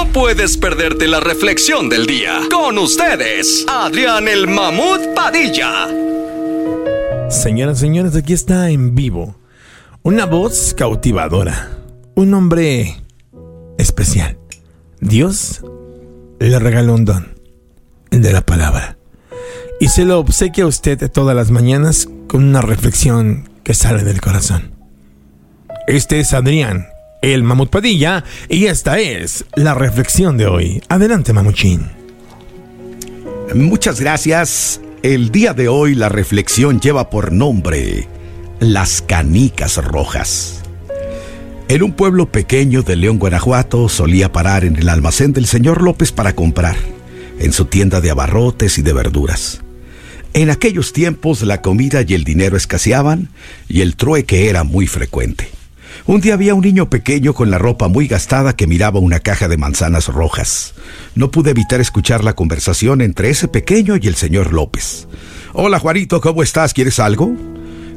No puedes perderte la reflexión del día. Con ustedes, Adrián el Mamut Padilla. Señoras y señores, aquí está en vivo. Una voz cautivadora. Un hombre especial. Dios le regaló un don. El de la palabra. Y se lo obsequia a usted todas las mañanas con una reflexión que sale del corazón. Este es Adrián, el Mamut Padilla, y esta es la reflexión de hoy. Adelante, Mamuchín. Muchas gracias. El día de hoy la reflexión lleva por nombre Las canicas rojas. En un pueblo pequeño de León, Guanajuato, solía parar en el almacén del señor López para comprar, en su tienda de abarrotes y de verduras. En aquellos tiempos la comida y el dinero escaseaban y el trueque era muy frecuente. Un día había un niño pequeño con la ropa muy gastada que miraba una caja de manzanas rojas. No pude evitar escuchar la conversación entre ese pequeño y el señor López. Hola Juanito, ¿cómo estás? ¿Quieres algo?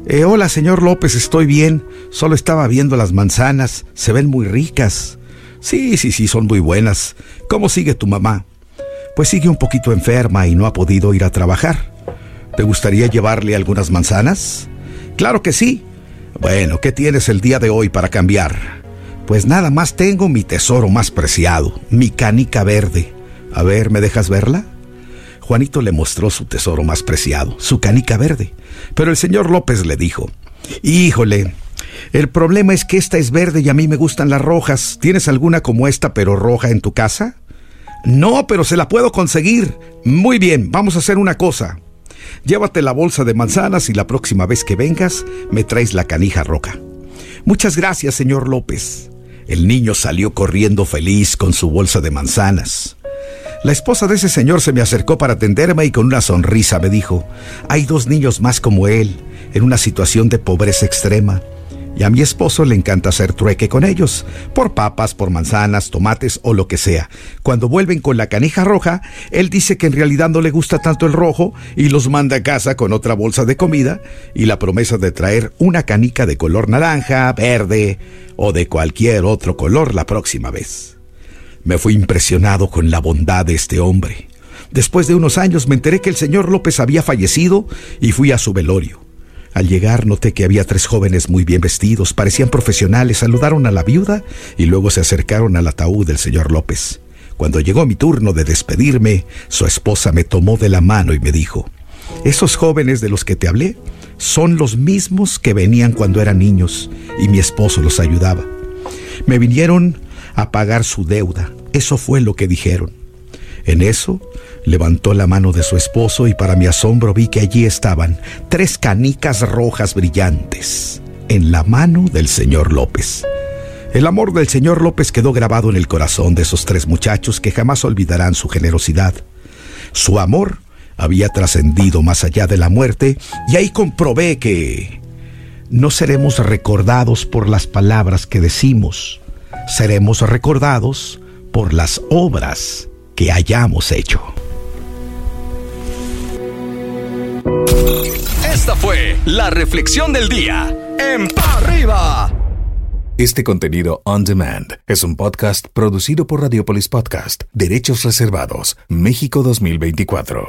Eh, hola señor López, estoy bien. Solo estaba viendo las manzanas. Se ven muy ricas. Sí, sí, sí, son muy buenas. ¿Cómo sigue tu mamá? Pues sigue un poquito enferma y no ha podido ir a trabajar. ¿Te gustaría llevarle algunas manzanas? Claro que sí. Bueno, ¿qué tienes el día de hoy para cambiar? Pues nada más tengo mi tesoro más preciado, mi canica verde. A ver, ¿me dejas verla? Juanito le mostró su tesoro más preciado, su canica verde. Pero el señor López le dijo, Híjole, el problema es que esta es verde y a mí me gustan las rojas. ¿Tienes alguna como esta pero roja en tu casa? No, pero se la puedo conseguir. Muy bien, vamos a hacer una cosa. Llévate la bolsa de manzanas y la próxima vez que vengas me traes la canija roca. Muchas gracias, señor López. El niño salió corriendo feliz con su bolsa de manzanas. La esposa de ese señor se me acercó para atenderme y con una sonrisa me dijo, hay dos niños más como él, en una situación de pobreza extrema. Y a mi esposo le encanta hacer trueque con ellos, por papas, por manzanas, tomates o lo que sea. Cuando vuelven con la canija roja, él dice que en realidad no le gusta tanto el rojo y los manda a casa con otra bolsa de comida y la promesa de traer una canica de color naranja, verde o de cualquier otro color la próxima vez. Me fui impresionado con la bondad de este hombre. Después de unos años me enteré que el señor López había fallecido y fui a su velorio. Al llegar noté que había tres jóvenes muy bien vestidos, parecían profesionales, saludaron a la viuda y luego se acercaron al ataúd del señor López. Cuando llegó mi turno de despedirme, su esposa me tomó de la mano y me dijo, esos jóvenes de los que te hablé son los mismos que venían cuando eran niños y mi esposo los ayudaba. Me vinieron a pagar su deuda, eso fue lo que dijeron. En eso, levantó la mano de su esposo y para mi asombro vi que allí estaban tres canicas rojas brillantes en la mano del señor López. El amor del señor López quedó grabado en el corazón de esos tres muchachos que jamás olvidarán su generosidad. Su amor había trascendido más allá de la muerte y ahí comprobé que no seremos recordados por las palabras que decimos, seremos recordados por las obras que hayamos hecho. Esta fue la reflexión del día en Pa' Arriba. Este contenido on demand es un podcast producido por Radiopolis Podcast, Derechos Reservados, México 2024.